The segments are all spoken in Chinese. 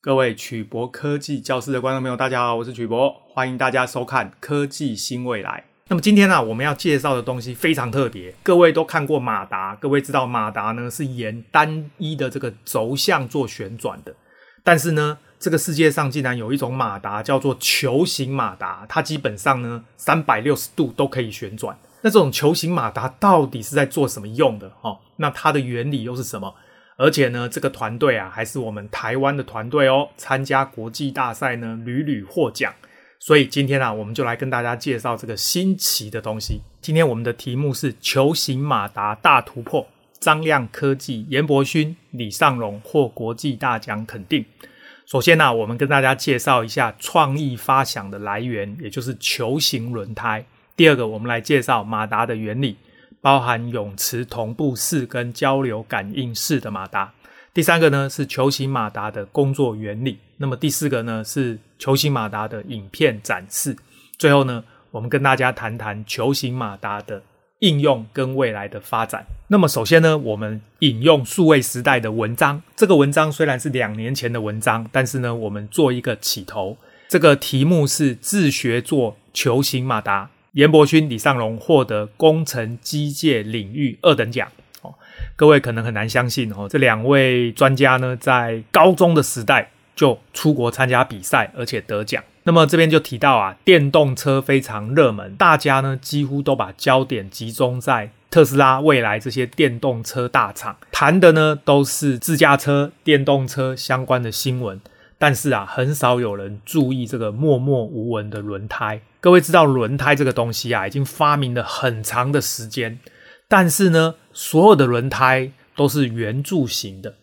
各位曲博科技教室的观众朋友，大家好，我是曲博，欢迎大家收看科技新未来。那么今天呢、我们要介绍的东西非常特别。各位都看过马达，各位知道马达呢是沿单一的这个轴向做旋转的。但是呢，这个世界上竟然有一种马达叫做球形马达，它基本上呢三百六十度都可以旋转。那这种球形马达到底是在做什么用的？哦，那它的原理又是什么？而且呢，这个团队啊，还是我们台湾的团队哦，参加国际大赛呢，屡屡获奖。所以今天啊，我们就来跟大家介绍这个新奇的东西。今天我们的题目是球形马达大突破，张亮科技颜伯勋、李尚荣获国际大奖肯定。首先呢、啊，我们跟大家介绍一下创意发想的来源，也就是球形轮胎。第二个，我们来介绍马达的原理。包含泳池同步式跟交流感应式的马达。第三个呢是球形马达的工作原理。那么第四个呢是球形马达的影片展示。最后呢，我们跟大家谈谈球形马达的应用跟未来的发展。那么首先呢，我们引用数位时代的文章。这个文章虽然是两年前的文章，但是呢，我们做一个起头。这个题目是自学做球形马达。严伯勋、李尚荣获得工程机械领域二等奖。哦，各位可能很难相信哦，这两位专家呢，在高中的时代就出国参加比赛，而且得奖。那么这边就提到啊，电动车非常热门，大家呢几乎都把焦点集中在特斯拉、未来这些电动车大厂，谈的呢都是自驾车、电动车相关的新闻。但是啊，很少有人注意这个默默无闻的轮胎。各位知道轮胎这个东西啊，已经发明了很长的时间，但是呢，所有的轮胎都是圆柱形的。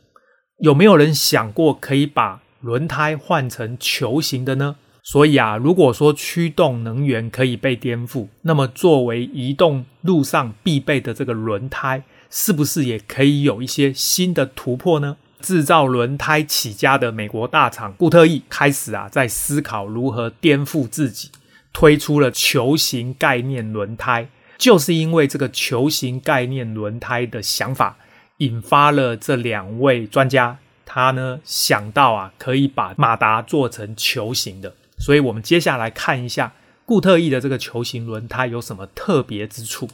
有没有人想过可以把轮胎换成球形的呢？所以啊，如果说驱动能源可以被颠覆，那么作为移动路上必备的这个轮胎，是不是也可以有一些新的突破呢？制造轮胎起家的美国大厂固特异开始啊，在思考如何颠覆自己，推出了球形概念轮胎。就是因为这个球形概念轮胎的想法，引发了这两位专家，他呢想到啊，可以把马达做成球形的。所以我们接下来看一下固特异的这个球形轮胎有什么特别之处。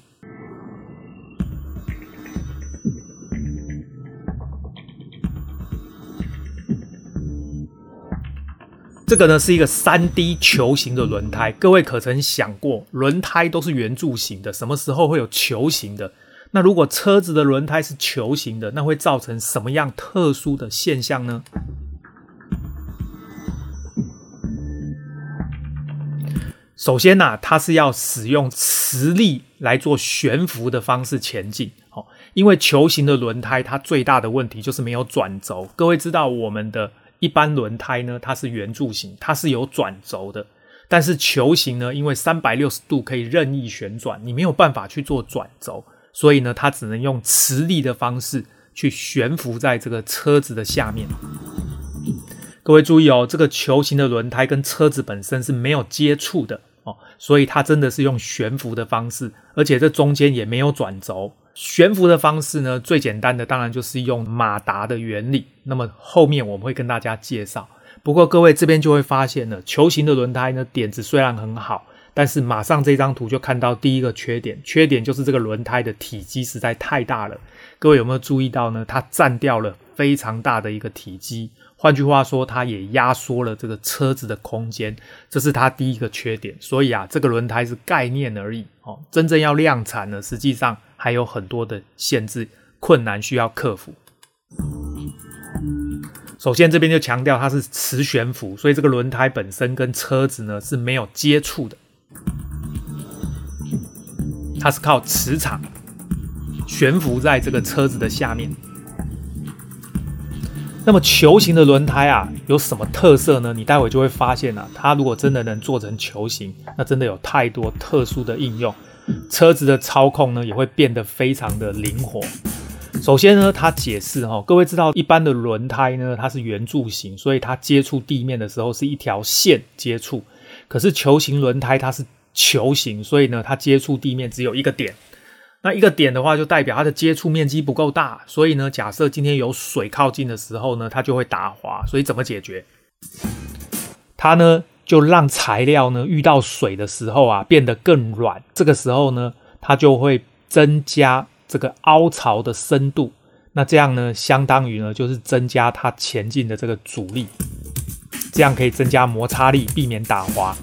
这个呢是一个三 D 球形的轮胎，各位可曾想过，轮胎都是圆柱形的，什么时候会有球形的？那如果车子的轮胎是球形的，那会造成什么样特殊的现象呢？首先呢、啊，它是要使用磁力来做悬浮的方式前进，哦，因为球形的轮胎它最大的问题就是没有转轴。各位知道我们的。一般轮胎呢，它是圆柱形，它是有转轴的。但是球形呢，因为三百六十度可以任意旋转，你没有办法去做转轴，所以呢，它只能用磁力的方式去悬浮在这个车子的下面。各位注意哦，这个球形的轮胎跟车子本身是没有接触的，所以它真的是用悬浮的方式，而且这中间也没有转轴。悬浮的方式呢，最简单的当然就是用马达的原理。那么后面我们会跟大家介绍。不过各位这边就会发现了，球形的轮胎呢，点子虽然很好，但是马上这张图就看到第一个缺点，缺点就是这个轮胎的体积实在太大了。各位有没有注意到呢？它占掉了非常大的一个体积。换句话说，它也压缩了这个车子的空间，这是它第一个缺点。所以啊，这个轮胎是概念而已哦，真正要量产呢，实际上还有很多的限制、困难需要克服。首先，这边就强调它是磁悬浮，所以这个轮胎本身跟车子呢是没有接触的，它是靠磁场悬浮在这个车子的下面。那么球形的轮胎啊，有什么特色呢？你待会就会发现啊，它如果真的能做成球形，那真的有太多特殊的应用。车子的操控呢，也会变得非常的灵活。首先呢，它解释哈，各位知道一般的轮胎呢，它是圆柱形，所以它接触地面的时候是一条线接触。可是球形轮胎它是球形，所以呢，它接触地面只有一个点。那一个点的话，就代表它的接触面积不够大，所以呢，假设今天有水靠近的时候呢，它就会打滑。所以怎么解决？它呢就让材料呢遇到水的时候啊变得更软，这个时候呢，它就会增加这个凹槽的深度。那这样呢，相当于呢就是增加它前进的这个阻力，这样可以增加摩擦力，避免打滑。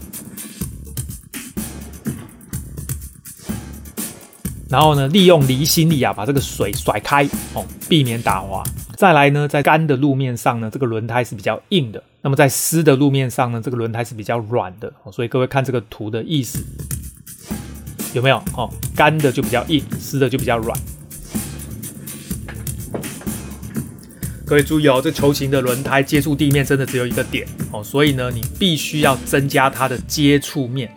然后呢，利用离心力啊，把这个水甩开哦，避免打滑。再来呢，在干的路面上呢，这个轮胎是比较硬的；那么在湿的路面上呢，这个轮胎是比较软的。所以各位看这个图的意思有没有？哦，干的就比较硬，湿的就比较软。各位注意哦，这球形的轮胎接触地面真的只有一个点哦，所以呢，你必须要增加它的接触面。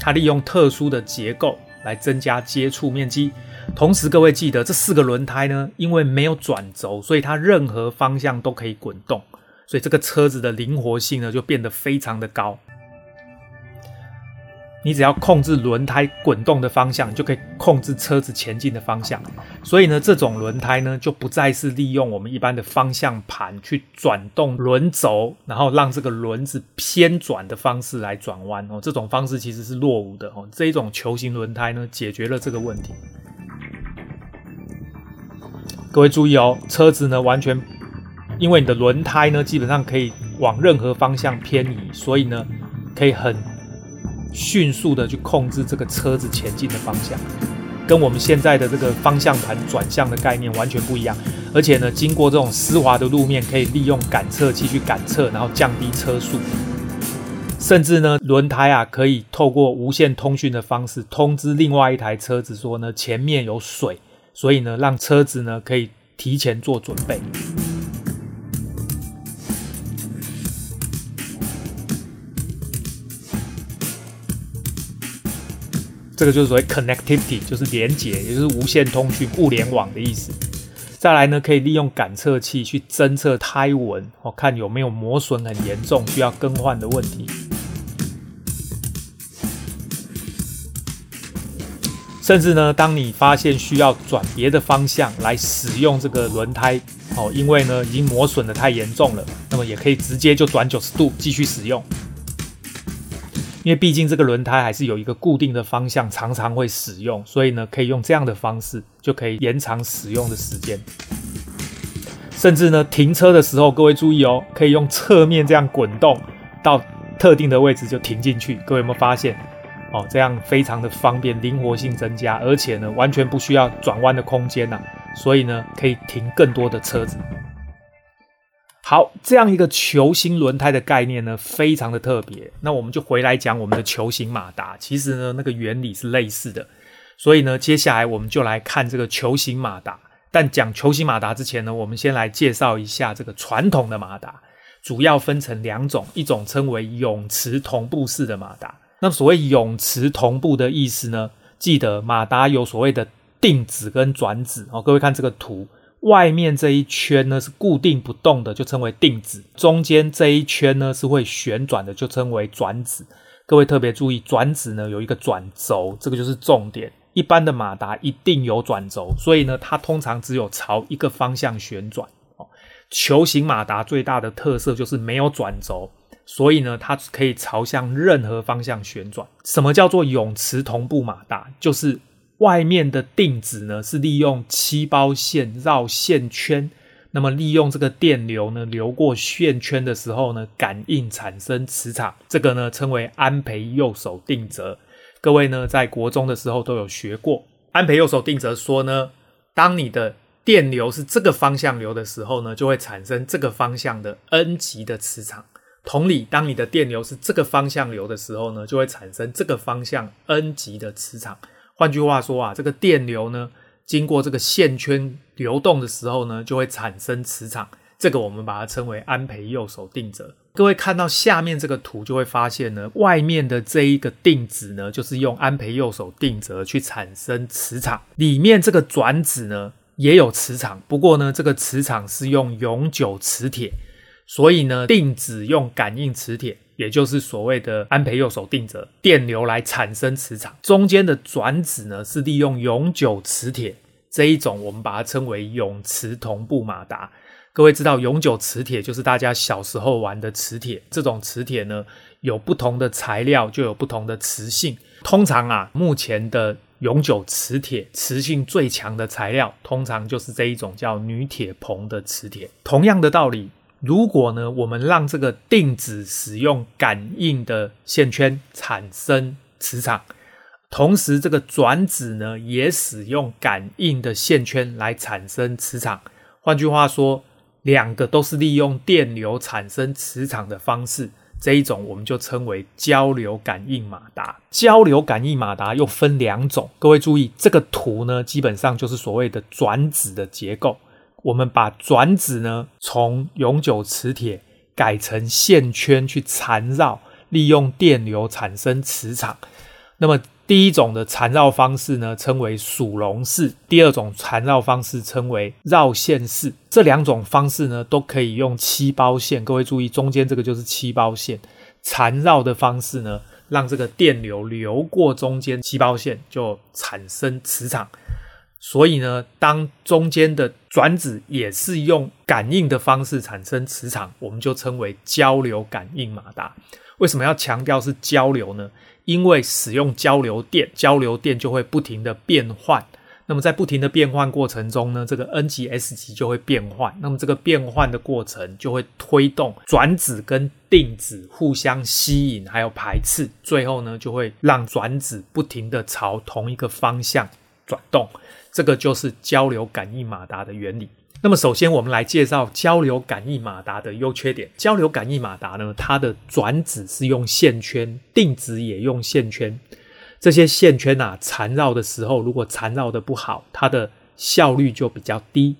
它利用特殊的结构来增加接触面积，同时各位记得这四个轮胎呢，因为没有转轴，所以它任何方向都可以滚动，所以这个车子的灵活性呢就变得非常的高。你只要控制轮胎滚动的方向，就可以控制车子前进的方向。所以呢，这种轮胎呢，就不再是利用我们一般的方向盘去转动轮轴，然后让这个轮子偏转的方式来转弯哦。这种方式其实是落伍的哦。这一种球形轮胎呢，解决了这个问题。各位注意哦，车子呢完全因为你的轮胎呢，基本上可以往任何方向偏移，所以呢，可以很。迅速的去控制这个车子前进的方向，跟我们现在的这个方向盘转向的概念完全不一样。而且呢，经过这种湿滑的路面，可以利用感测器去感测，然后降低车速。甚至呢，轮胎啊可以透过无线通讯的方式通知另外一台车子说呢，前面有水，所以呢，让车子呢可以提前做准备。这个就是所谓 connectivity，就是连接，也就是无线通讯、物联网的意思。再来呢，可以利用感测器去侦测胎纹，哦，看有没有磨损很严重需要更换的问题。甚至呢，当你发现需要转别的方向来使用这个轮胎，哦，因为呢已经磨损得太严重了，那么也可以直接就转九十度继续使用。因为毕竟这个轮胎还是有一个固定的方向，常常会使用，所以呢，可以用这样的方式就可以延长使用的时间。甚至呢，停车的时候，各位注意哦，可以用侧面这样滚动到特定的位置就停进去。各位有没有发现？哦，这样非常的方便，灵活性增加，而且呢，完全不需要转弯的空间呐，所以呢，可以停更多的车子。好，这样一个球形轮胎的概念呢，非常的特别。那我们就回来讲我们的球形马达，其实呢，那个原理是类似的。所以呢，接下来我们就来看这个球形马达。但讲球形马达之前呢，我们先来介绍一下这个传统的马达，主要分成两种，一种称为永磁同步式的马达。那所谓永磁同步的意思呢，记得马达有所谓的定子跟转子哦。各位看这个图。外面这一圈呢是固定不动的，就称为定子；中间这一圈呢是会旋转的，就称为转子。各位特别注意，转子呢有一个转轴，这个就是重点。一般的马达一定有转轴，所以呢它通常只有朝一个方向旋转。哦，球形马达最大的特色就是没有转轴，所以呢它可以朝向任何方向旋转。什么叫做永磁同步马达？就是。外面的定子呢，是利用漆包线绕线圈，那么利用这个电流呢流过线圈的时候呢，感应产生磁场，这个呢称为安培右手定则。各位呢在国中的时候都有学过。安培右手定则说呢，当你的电流是这个方向流的时候呢，就会产生这个方向的 N 极的磁场。同理，当你的电流是这个方向流的时候呢，就会产生这个方向 N 极的磁场。换句话说啊，这个电流呢，经过这个线圈流动的时候呢，就会产生磁场。这个我们把它称为安培右手定则。各位看到下面这个图，就会发现呢，外面的这一个定子呢，就是用安培右手定则去产生磁场。里面这个转子呢，也有磁场，不过呢，这个磁场是用永久磁铁，所以呢，定子用感应磁铁。也就是所谓的安培右手定则，电流来产生磁场。中间的转子呢，是利用永久磁铁这一种，我们把它称为永磁同步马达。各位知道，永久磁铁就是大家小时候玩的磁铁。这种磁铁呢，有不同的材料，就有不同的磁性。通常啊，目前的永久磁铁磁性最强的材料，通常就是这一种叫铝铁硼的磁铁。同样的道理，如果呢，我们让这个定子使用感应的线圈产生磁场，同时这个转子呢，也使用感应的线圈来产生磁场。换句话说，两个都是利用电流产生磁场的方式，这一种我们就称为交流感应马达。交流感应马达又分两种，各位注意这个图呢，基本上就是所谓的转子的结构。我们把转子呢从永久磁铁改成线圈去缠绕，利用电流产生磁场。那么第一种的缠绕方式呢，称为属龙式；第二种缠绕方式称为绕线式。这两种方式呢，都可以用漆包线。各位注意，中间这个就是漆包线。缠绕的方式呢，让这个电流流过中间漆包线，就产生磁场。所以呢，当中间的转子也是用感应的方式产生磁场，我们就称为交流感应马达。为什么要强调是交流呢？因为使用交流电，交流电就会不停的变换。那么在不停的变换过程中呢，这个 N 级 S 级就会变换。那么这个变换的过程就会推动转子跟定子互相吸引，还有排斥，最后呢就会让转子不停的朝同一个方向转动。这个就是交流感应马达的原理。那么，首先我们来介绍交流感应马达的优缺点。交流感应马达呢，它的转子是用线圈，定子也用线圈。这些线圈啊，缠绕的时候，如果缠绕的不好，它的效率就比较低。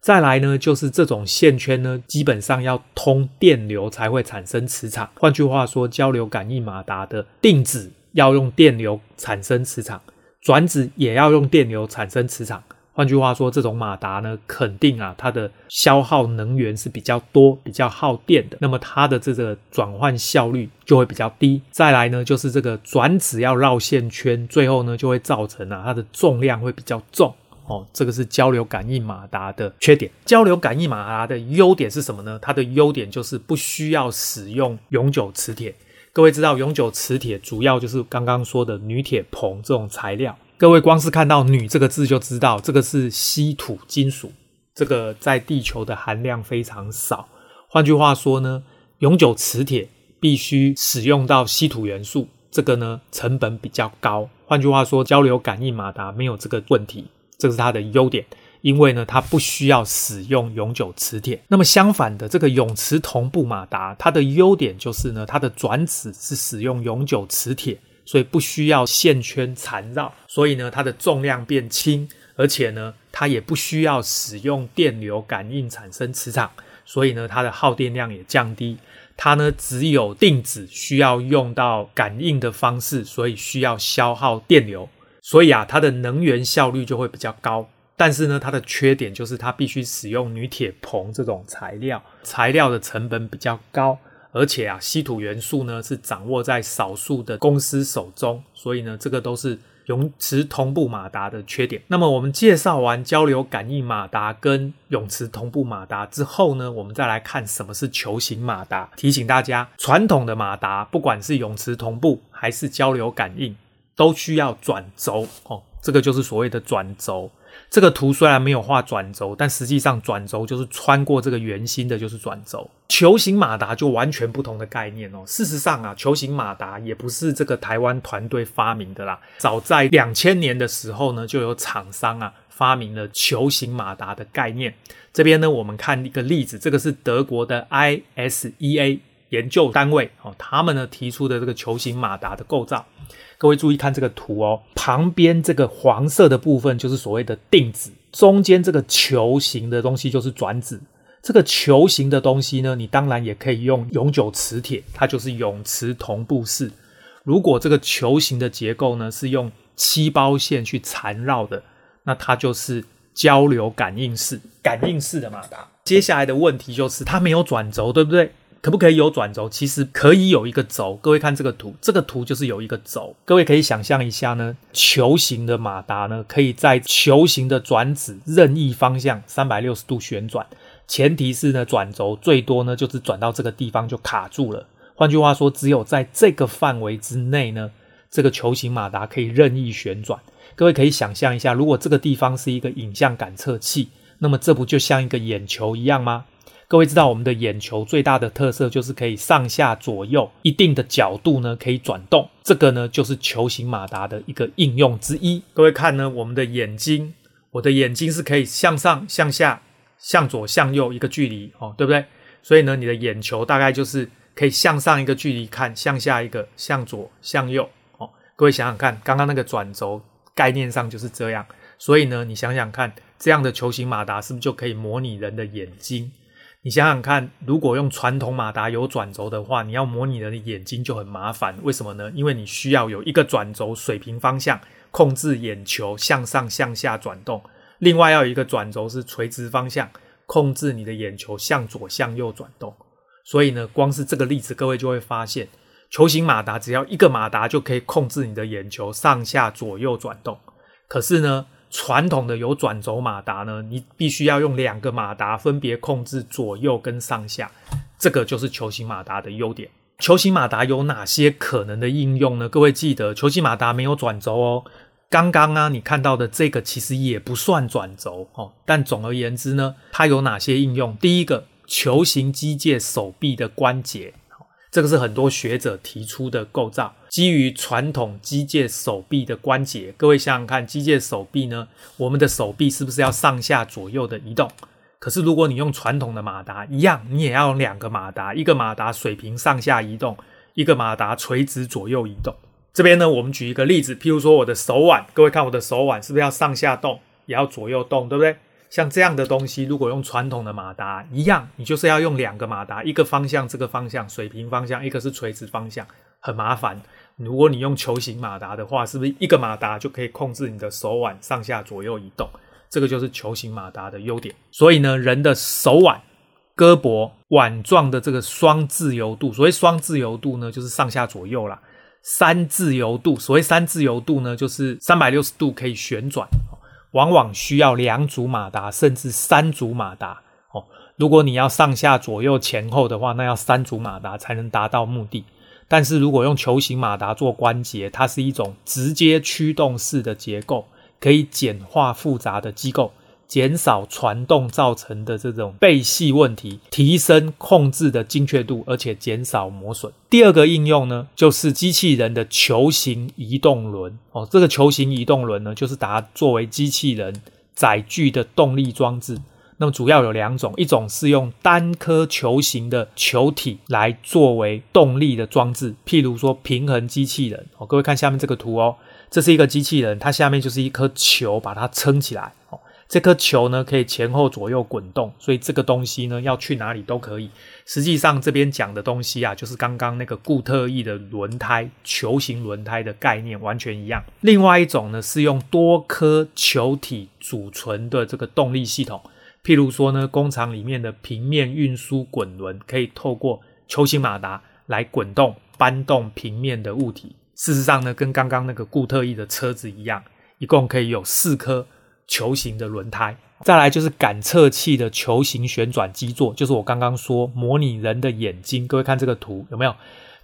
再来呢，就是这种线圈呢，基本上要通电流才会产生磁场。换句话说，交流感应马达的定子要用电流产生磁场，转子也要用电流产生磁场。换句话说，这种马达呢，肯定啊，它的消耗能源是比较多、比较耗电的。那么它的这个转换效率就会比较低。再来呢，就是这个转子要绕线圈，最后呢就会造成啊，它的重量会比较重。哦，这个是交流感应马达的缺点。交流感应马达的优点是什么呢？它的优点就是不需要使用永久磁铁。各位知道，永久磁铁主要就是刚刚说的铝铁硼这种材料。各位光是看到“铝”这个字就知道，这个是稀土金属，这个在地球的含量非常少。换句话说呢，永久磁铁必须使用到稀土元素，这个呢成本比较高。换句话说，交流感应马达没有这个问题，这是它的优点，因为呢它不需要使用永久磁铁。那么相反的，这个永磁同步马达，它的优点就是呢它的转子是使用永久磁铁。所以不需要线圈缠绕，所以呢，它的重量变轻，而且呢，它也不需要使用电流感应产生磁场，所以呢，它的耗电量也降低。它呢，只有定子需要用到感应的方式，所以需要消耗电流，所以啊，它的能源效率就会比较高。但是呢，它的缺点就是它必须使用铝铁硼这种材料，材料的成本比较高。而且啊，稀土元素呢是掌握在少数的公司手中，所以呢，这个都是永磁同步马达的缺点。那么我们介绍完交流感应马达跟永磁同步马达之后呢，我们再来看什么是球形马达。提醒大家，传统的马达不管是永磁同步还是交流感应，都需要转轴哦，这个就是所谓的转轴。这个图虽然没有画转轴，但实际上转轴就是穿过这个圆心的，就是转轴。球形马达就完全不同的概念哦。事实上啊，球形马达也不是这个台湾团队发明的啦。早在两千年的时候呢，就有厂商啊发明了球形马达的概念。这边呢，我们看一个例子，这个是德国的 ISEA 研究单位哦，他们呢提出的这个球形马达的构造。各位注意看这个图哦，旁边这个黄色的部分就是所谓的定子，中间这个球形的东西就是转子。这个球形的东西呢，你当然也可以用永久磁铁，它就是永磁同步式。如果这个球形的结构呢是用漆包线去缠绕的，那它就是交流感应式、感应式的马达。接下来的问题就是它没有转轴，对不对？可不可以有转轴？其实可以有一个轴。各位看这个图，这个图就是有一个轴。各位可以想象一下呢，球形的马达呢，可以在球形的转子任意方向三百六十度旋转。前提是呢，转轴最多呢就是转到这个地方就卡住了。换句话说，只有在这个范围之内呢，这个球形马达可以任意旋转。各位可以想象一下，如果这个地方是一个影像感测器，那么这不就像一个眼球一样吗？各位知道我们的眼球最大的特色就是可以上下左右一定的角度呢，可以转动。这个呢就是球形马达的一个应用之一。各位看呢，我们的眼睛，我的眼睛是可以向上、向下、向左、向右一个距离哦，对不对？所以呢，你的眼球大概就是可以向上一个距离看，向下一个，向左、向右哦。各位想想看，刚刚那个转轴概念上就是这样。所以呢，你想想看，这样的球形马达是不是就可以模拟人的眼睛？你想想看，如果用传统马达有转轴的话，你要模拟人的眼睛就很麻烦。为什么呢？因为你需要有一个转轴水平方向控制眼球向上向下转动，另外要有一个转轴是垂直方向控制你的眼球向左向右转动。所以呢，光是这个例子，各位就会发现，球形马达只要一个马达就可以控制你的眼球上下左右转动。可是呢，传统的有转轴马达呢，你必须要用两个马达分别控制左右跟上下，这个就是球形马达的优点。球形马达有哪些可能的应用呢？各位记得，球形马达没有转轴哦。刚刚啊，你看到的这个其实也不算转轴哦。但总而言之呢，它有哪些应用？第一个，球形机械手臂的关节。这个是很多学者提出的构造，基于传统机械手臂的关节。各位想想看，机械手臂呢，我们的手臂是不是要上下左右的移动？可是如果你用传统的马达，一样，你也要两个马达，一个马达水平上下移动，一个马达垂直左右移动。这边呢，我们举一个例子，譬如说我的手腕，各位看我的手腕是不是要上下动，也要左右动，对不对？像这样的东西，如果用传统的马达一样，你就是要用两个马达，一个方向这个方向水平方向，一个是垂直方向，很麻烦。如果你用球形马达的话，是不是一个马达就可以控制你的手腕上下左右移动？这个就是球形马达的优点。所以呢，人的手腕、胳膊腕状的这个双自由度，所谓双自由度呢，就是上下左右啦。三自由度，所谓三自由度呢，就是三百六十度可以旋转。往往需要两组马达，甚至三组马达哦。如果你要上下左右前后的话，那要三组马达才能达到目的。但是如果用球形马达做关节，它是一种直接驱动式的结构，可以简化复杂的机构。减少传动造成的这种背隙问题，提升控制的精确度，而且减少磨损。第二个应用呢，就是机器人的球形移动轮哦。这个球形移动轮呢，就是把它作为机器人载具的动力装置。那么主要有两种，一种是用单颗球形的球体来作为动力的装置，譬如说平衡机器人哦。各位看下面这个图哦，这是一个机器人，它下面就是一颗球，把它撑起来哦。这颗球呢，可以前后左右滚动，所以这个东西呢，要去哪里都可以。实际上这边讲的东西啊，就是刚刚那个固特异的轮胎，球形轮胎的概念完全一样。另外一种呢，是用多颗球体组成的这个动力系统，譬如说呢，工厂里面的平面运输滚轮，可以透过球形马达来滚动搬动平面的物体。事实上呢，跟刚刚那个固特异的车子一样，一共可以有四颗。球形的轮胎，再来就是感测器的球形旋转基座，就是我刚刚说模拟人的眼睛。各位看这个图有没有？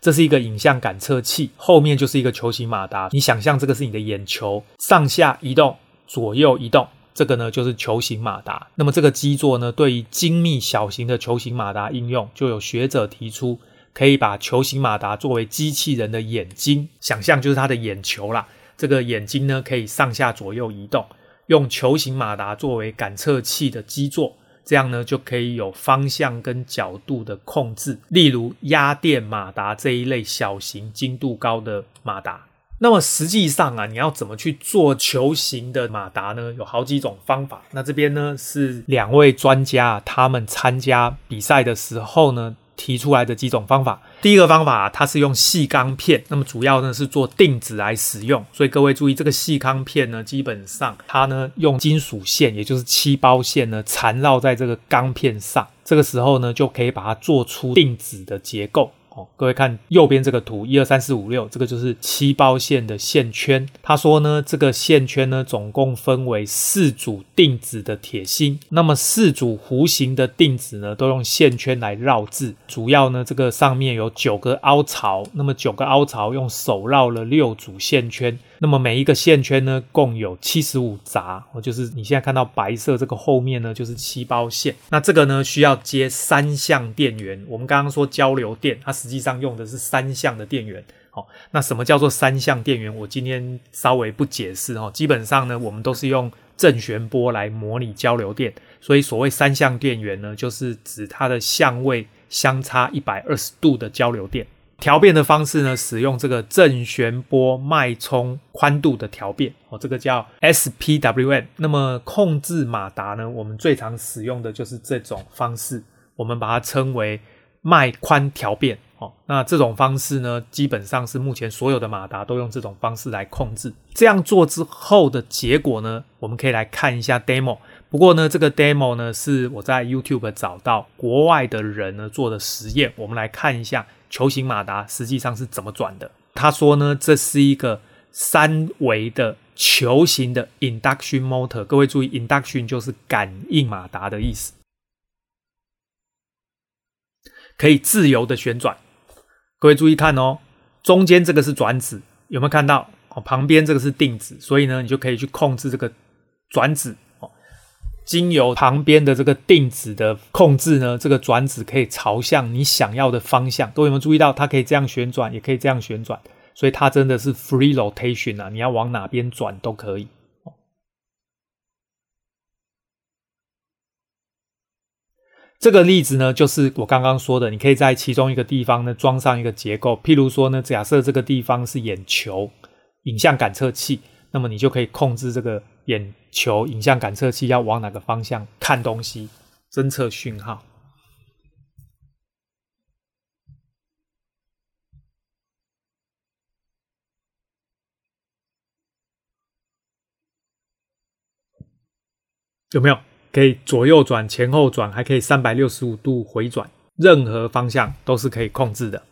这是一个影像感测器，后面就是一个球形马达。你想象这个是你的眼球上下移动、左右移动，这个呢就是球形马达。那么这个基座呢，对于精密小型的球形马达应用，就有学者提出可以把球形马达作为机器人的眼睛，想象就是它的眼球啦。这个眼睛呢可以上下左右移动。用球形马达作为感测器的基座，这样呢就可以有方向跟角度的控制。例如压电马达这一类小型精度高的马达。那么实际上啊，你要怎么去做球形的马达呢？有好几种方法。那这边呢是两位专家，他们参加比赛的时候呢，提出来的几种方法，第一个方法它是用细钢片，那么主要呢是做定子来使用，所以各位注意这个细钢片呢，基本上它呢用金属线，也就是漆包线呢缠绕在这个钢片上，这个时候呢，就可以把它做出定子的结构。哦，各位看右边这个图，一二三四五六，这个就是七包线的线圈。他说呢，这个线圈呢，总共分为四组定子的铁芯。那么四组弧形的定子呢，都用线圈来绕制。主要呢，这个上面有九个凹槽，那么九个凹槽用手绕了六组线圈。那么每一个线圈呢，共有七十五闸，哦，就是你现在看到白色这个后面呢，就是七包线。那这个呢，需要接三相电源。我们刚刚说交流电，它实际上用的是三相的电源。好，那什么叫做三相电源？我今天稍微不解释哦。基本上呢，我们都是用正弦波来模拟交流电，所以所谓三相电源呢，就是指它的相位相差一百二十度的交流电。调变的方式呢，使用这个正弦波脉冲宽度的调变哦，这个叫 SPWM。那么控制马达呢，我们最常使用的就是这种方式，我们把它称为脉宽调变哦。那这种方式呢，基本上是目前所有的马达都用这种方式来控制。这样做之后的结果呢，我们可以来看一下 demo。不过呢，这个 demo 呢是我在 YouTube 找到国外的人呢做的实验，我们来看一下。球形马达实际上是怎么转的？他说呢，这是一个三维的球形的 induction motor。各位注意，induction 就是感应马达的意思，可以自由的旋转。各位注意看哦，中间这个是转子，有没有看到？哦，旁边这个是定子，所以呢，你就可以去控制这个转子。经由旁边的这个定子的控制呢，这个转子可以朝向你想要的方向。各位有没有注意到，它可以这样旋转，也可以这样旋转，所以它真的是 free rotation 啊！你要往哪边转都可以。这个例子呢，就是我刚刚说的，你可以在其中一个地方呢装上一个结构，譬如说呢，假设这个地方是眼球影像感测器，那么你就可以控制这个。眼球影像感测器要往哪个方向看东西，侦测讯号，有没有？可以左右转、前后转，还可以三百六十五度回转，任何方向都是可以控制的。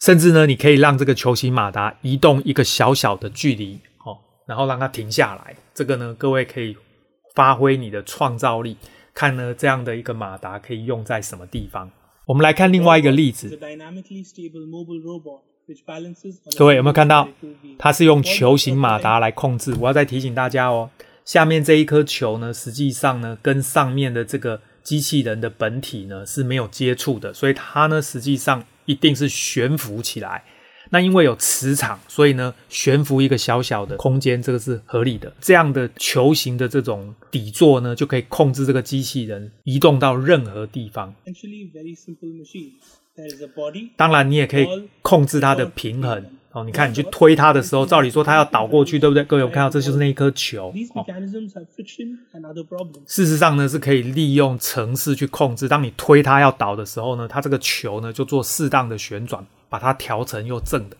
甚至呢，你可以让这个球形马达移动一个小小的距离，哦，然后让它停下来。这个呢，各位可以发挥你的创造力，看呢这样的一个马达可以用在什么地方。我们来看另外一个例子。各位有没有看到？它是用球形马达来控制。我要再提醒大家哦，下面这一颗球呢，实际上呢，跟上面的这个机器人的本体呢是没有接触的，所以它呢实际上。一定是悬浮起来，那因为有磁场，所以呢悬浮一个小小的空间，这个是合理的。这样的球形的这种底座呢，就可以控制这个机器人移动到任何地方。当然，你也可以控制它的平衡。哦，你看，你去推它的时候，照理说它要倒过去，对不对？各位有看到，这就是那一颗球。哦，事实上呢，是可以利用程式去控制。当你推它要倒的时候呢，它这个球呢就做适当的旋转，把它调成又正的。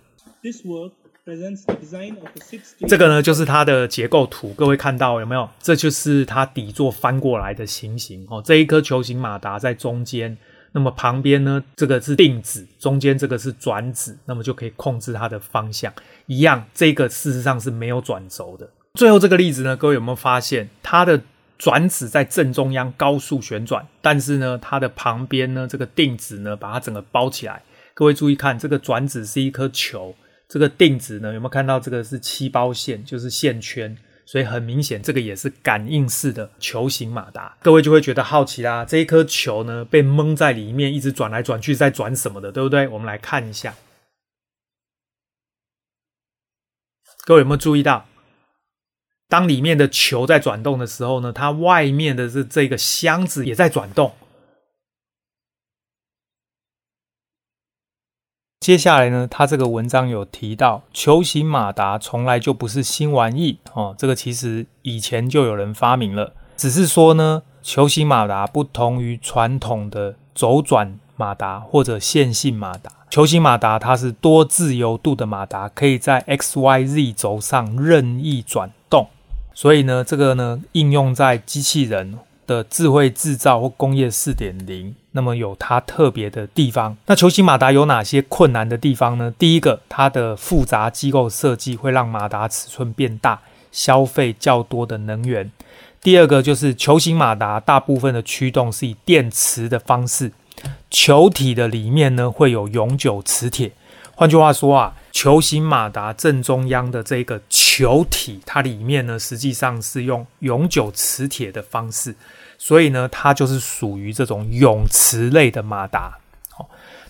这个呢就是它的结构图，各位看到有没有？这就是它底座翻过来的情形。哦，这一颗球形马达在中间。那么旁边呢，这个是定子，中间这个是转子，那么就可以控制它的方向。一样，这个事实上是没有转轴的。最后这个例子呢，各位有没有发现，它的转子在正中央高速旋转，但是呢，它的旁边呢，这个定子呢，把它整个包起来。各位注意看，这个转子是一颗球，这个定子呢，有没有看到这个是漆包线，就是线圈。所以很明显，这个也是感应式的球形马达。各位就会觉得好奇啦，这一颗球呢，被蒙在里面，一直转来转去，在转什么的，对不对？我们来看一下。各位有没有注意到，当里面的球在转动的时候呢，它外面的这这个箱子也在转动。接下来呢，他这个文章有提到，球形马达从来就不是新玩意哦。这个其实以前就有人发明了，只是说呢，球形马达不同于传统的轴转马达或者线性马达，球形马达它是多自由度的马达，可以在 X、Y、Z 轴上任意转动。所以呢，这个呢应用在机器人的智慧制造或工业四点零，那么有它特别的地方。那球形马达有哪些困难的地方呢？第一个，它的复杂机构设计会让马达尺寸变大，消费较多的能源。第二个就是球形马达大部分的驱动是以电磁的方式，球体的里面呢会有永久磁铁。换句话说啊，球形马达正中央的这个球体，它里面呢实际上是用永久磁铁的方式，所以呢它就是属于这种永磁类的马达。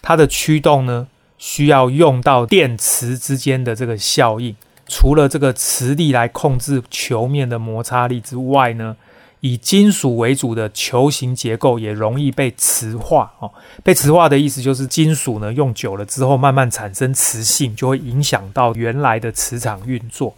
它的驱动呢需要用到电磁之间的这个效应。除了这个磁力来控制球面的摩擦力之外呢，以金属为主的球形结构也容易被磁化哦。被磁化的意思就是金属呢用久了之后慢慢产生磁性，就会影响到原来的磁场运作。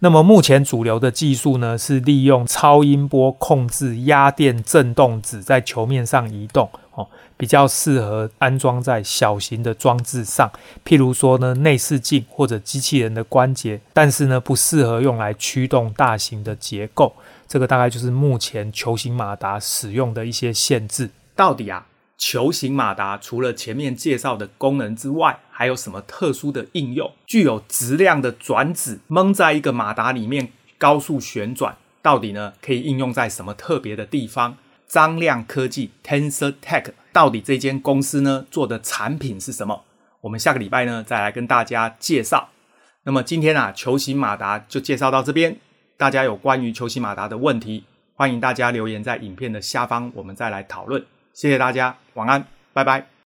那么目前主流的技术呢是利用超音波控制压电振动子在球面上移动哦。比较适合安装在小型的装置上，譬如说呢，内视镜或者机器人的关节，但是呢，不适合用来驱动大型的结构。这个大概就是目前球形马达使用的一些限制。到底啊，球形马达除了前面介绍的功能之外，还有什么特殊的应用？具有质量的转子蒙在一个马达里面高速旋转，到底呢可以应用在什么特别的地方？张亮科技 Tensor Tech 到底这间公司呢做的产品是什么？我们下个礼拜呢再来跟大家介绍。那么今天啊，球形马达就介绍到这边。大家有关于球形马达的问题，欢迎大家留言在影片的下方，我们再来讨论。谢谢大家，晚安，拜拜。